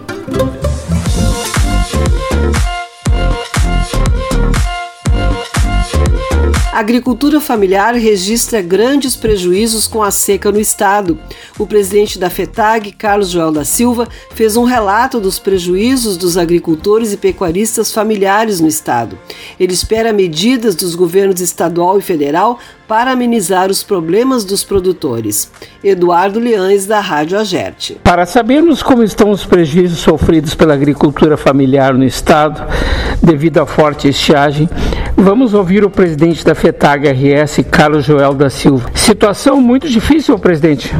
agricultura familiar registra grandes prejuízos com a seca no estado. O presidente da FETAG, Carlos Joel da Silva, fez um relato dos prejuízos dos agricultores e pecuaristas familiares no estado. Ele espera medidas dos governos estadual e federal para amenizar os problemas dos produtores. Eduardo Leães, da Rádio Agerte. Para sabermos como estão os prejuízos sofridos pela agricultura familiar no estado, devido à forte estiagem, vamos ouvir o presidente da FETAG RS, Carlos Joel da Silva. Situação muito difícil, presidente.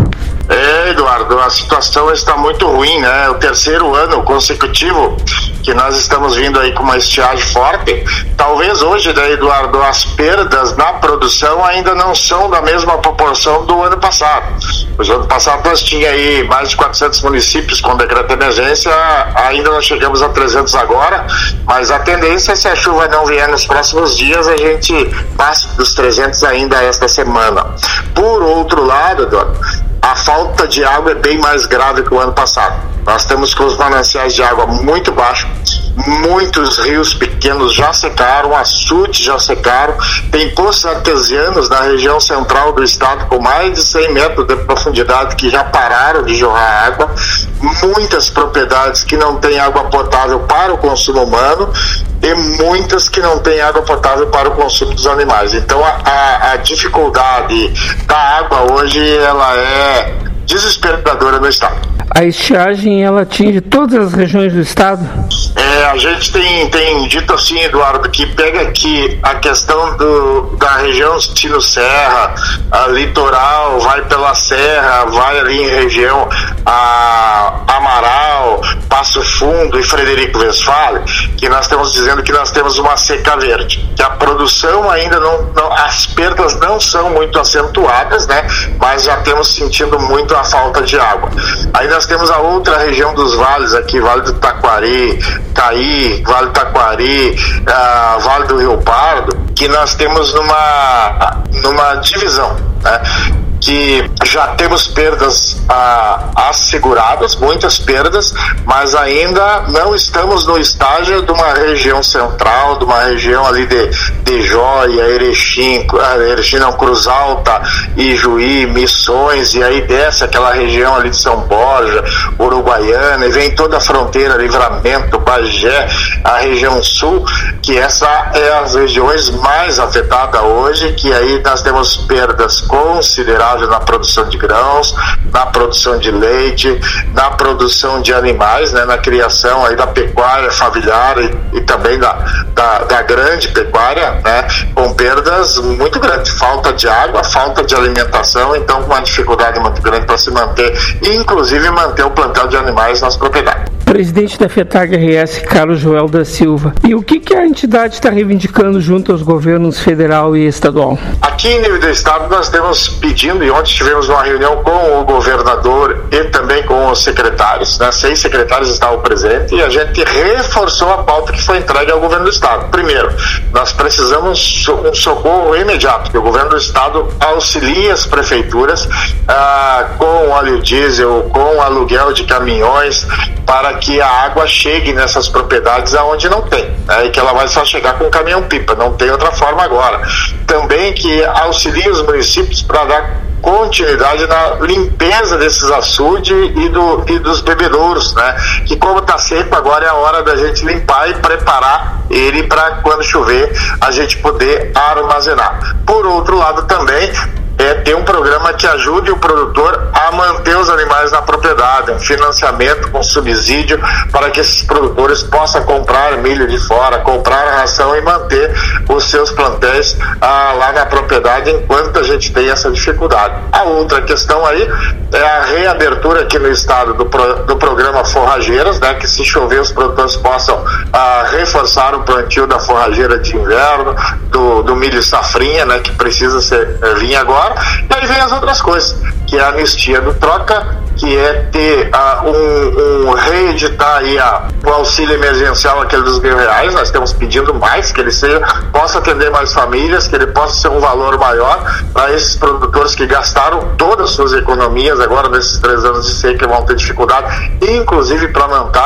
É, Eduardo, a situação está muito ruim, né? O terceiro ano consecutivo que nós estamos vindo aí com uma estiagem forte. Talvez hoje, né, Eduardo, as perdas na produção ainda não são da mesma proporção do ano passado. O ano passado nós tinha aí mais de 400 municípios com decreto de emergência, ainda não chegamos a 300 agora, mas a tendência, se a chuva não vier nos próximos dias, a gente passe dos 300 ainda esta semana. Por outro lado, Eduardo, a falta de água é bem mais grave que o ano passado. Nós temos com os mananciais de água muito baixos, muitos rios pequenos já secaram, açudes já secaram, tem poços artesianos na região central do estado com mais de 100 metros de profundidade que já pararam de jorrar água, muitas propriedades que não têm água potável para o consumo humano e muitas que não têm água potável para o consumo dos animais. Então a, a, a dificuldade da água hoje ela é desesperadora no estado. A estiagem ela atinge todas as regiões do estado? É, a gente tem, tem dito assim, Eduardo, que pega aqui a questão do, da região Tino Serra, a litoral, vai pela serra, vai ali em região a Amaral, Passo Fundo e Frederico Westphalen, que nós estamos dizendo que nós temos uma seca verde, que a produção ainda não, não as perdas não são muito acentuadas, né? Mas já temos sentindo muito a falta de água. Aí nós temos a outra região dos vales aqui, Vale do Taquari, Caí, Vale do Taquari, uh, Vale do Rio Pardo, que nós temos numa, numa divisão, né? Que já temos perdas ah, asseguradas, muitas perdas, mas ainda não estamos no estágio de uma região central, de uma região ali de, de Joia, Erechim, Erechim não, Cruz Alta, Ijuí, Missões, e aí desce aquela região ali de São Borja, Uruguaiana, e vem toda a fronteira, Livramento, Bagé, a região sul, que essa é as regiões mais afetadas hoje, que aí nós temos perdas consideráveis na produção de grãos, na produção de leite, na produção de animais, né, na criação aí da pecuária familiar e, e também da, da, da, grande pecuária, né, com perdas muito grandes, falta de água, falta de alimentação, então com uma dificuldade muito grande para se manter, inclusive manter o plantel de animais nas propriedades presidente da FETAG RS, Carlos Joel da Silva. E o que, que a entidade está reivindicando junto aos governos federal e estadual? Aqui em nível do estado nós temos pedindo, e ontem tivemos uma reunião com o governador e também com os secretários, né? seis secretários estavam presentes e a gente reforçou a pauta que foi entregue ao governo do estado. Primeiro, nós precisamos um socorro imediato, que o governo do estado auxilie as prefeituras ah, com óleo diesel, com aluguel de caminhões, para que a água chegue nessas propriedades aonde não tem, né? e que ela vai só chegar com caminhão-pipa, não tem outra forma agora. Também que auxilie os municípios para dar continuidade na limpeza desses açudes e, do, e dos bebedouros, né? Que como está seco, agora é a hora da gente limpar e preparar ele para quando chover a gente poder armazenar. Por outro lado também é ter um programa que ajude o produtor a manter os animais na propriedade, um financiamento com subsídio para que esses produtores possam comprar milho de fora, comprar ração e manter os seus plantéis ah, lá na propriedade enquanto a gente tem essa dificuldade. A outra questão aí é a reabertura aqui no estado do, pro, do programa Forrageiras, né, que se chover os produtores possam ah, reforçar o plantio da forrageira de inverno, do, do milho safrinha, né, que precisa ser, eh, vir agora e aí vem as outras coisas, que é a anistia do troca, que é ter uh, um, um, reeditar aí a, o auxílio emergencial, aquele dos mil reais. Nós estamos pedindo mais, que ele seja, possa atender mais famílias, que ele possa ser um valor maior para esses produtores que gastaram todas as suas economias agora nesses três anos de seca vão ter dificuldade, inclusive para manter,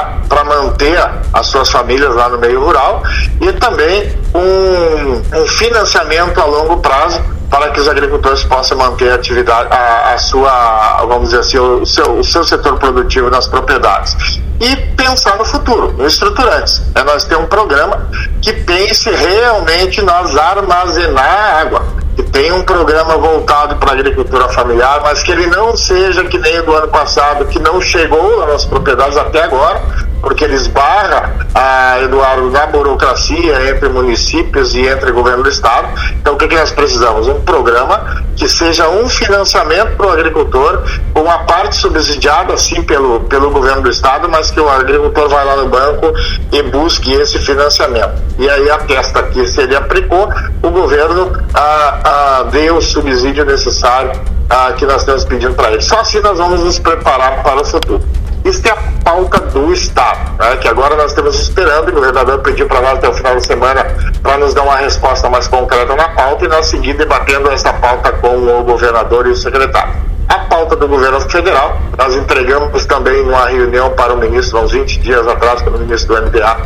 manter as suas famílias lá no meio rural e também um, um financiamento a longo prazo para que os agricultores possam manter a atividade, a, a sua, vamos dizer assim, o seu, o seu setor produtivo nas propriedades. E pensar no futuro, no estruturantes. É nós ter um programa que pense realmente nós armazenar água que tem um programa voltado para a agricultura familiar, mas que ele não seja que nem o do ano passado, que não chegou nas propriedades até agora, porque ele esbarra, a Eduardo, na burocracia entre municípios e entre governo do estado. Então, o que, que nós precisamos? Um programa que seja um financiamento para o agricultor, com uma parte subsidiada, sim, pelo, pelo governo do estado, mas que o agricultor vai lá no banco e busque esse financiamento. E aí atesta que se ele aplicou, o governo ah, ah, dê o subsídio necessário ah, que nós estamos pedindo para ele. Só assim nós vamos nos preparar para o futuro. Isso é a pauta do Estado, né, que agora nós estamos esperando, o governador pediu para nós até o final da semana para nos dar uma resposta mais concreta na pauta e nós seguir debatendo essa pauta com o governador e o secretário a pauta do governo federal. Nós entregamos também uma reunião para o ministro, há uns 20 dias atrás, para o ministro do MDA,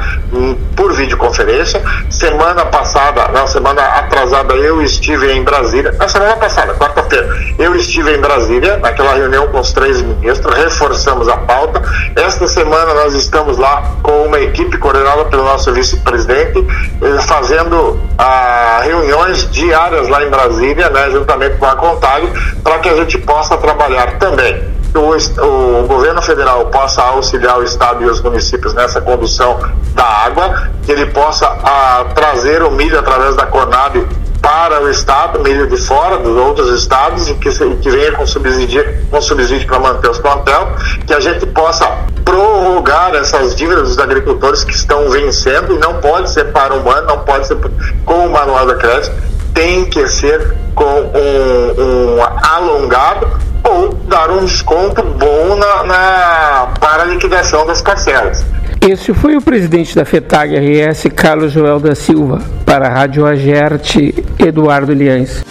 por videoconferência. Semana passada, na semana atrasada, eu estive em Brasília. Na semana passada, quarta-feira, eu estive em Brasília, naquela reunião com os três ministros, reforçamos a pauta. Esta semana nós estamos lá com uma equipe coordenada pelo nosso vice-presidente, eh, fazendo ah, reuniões diárias lá em Brasília, né, juntamente com a Contag, para que a gente possa possa trabalhar também. O, o, governo federal possa auxiliar o estado e os municípios nessa condução da água, que ele possa a, trazer o milho através da Conab para o estado, milho de fora dos outros estados e que, que venha com subsídio, com subsídio para manter os plantel, que a gente possa prorrogar essas dívidas dos agricultores que estão vencendo e não pode ser para um ano, não pode ser com o manual da crédito, tem que ser com um, um alongado ou dar um desconto bom na, na para a liquidação das parcelas. Este foi o presidente da FETAG RS, Carlos Joel da Silva, para a Rádio Agerte, Eduardo Liães.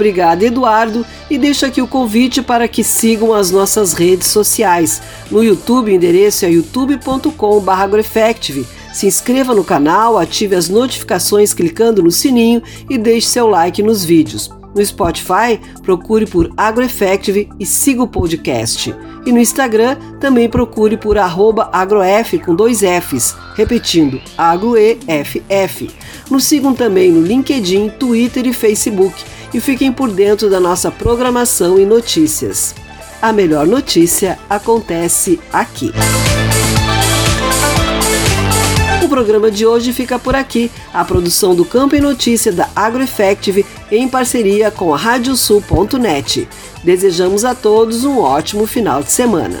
Obrigada, Eduardo, e deixo aqui o convite para que sigam as nossas redes sociais. No YouTube, o endereço é youtube.com/agroeffective. Se inscreva no canal, ative as notificações clicando no sininho e deixe seu like nos vídeos. No Spotify, procure por AgroEffective e siga o podcast. E no Instagram, também procure por agroef com dois Fs, repetindo, agroeff. Nos sigam também no LinkedIn, Twitter e Facebook e fiquem por dentro da nossa programação e notícias. A melhor notícia acontece aqui programa de hoje fica por aqui. A produção do Campo e Notícia da AgroEffective em parceria com a Radiosul.net. Desejamos a todos um ótimo final de semana.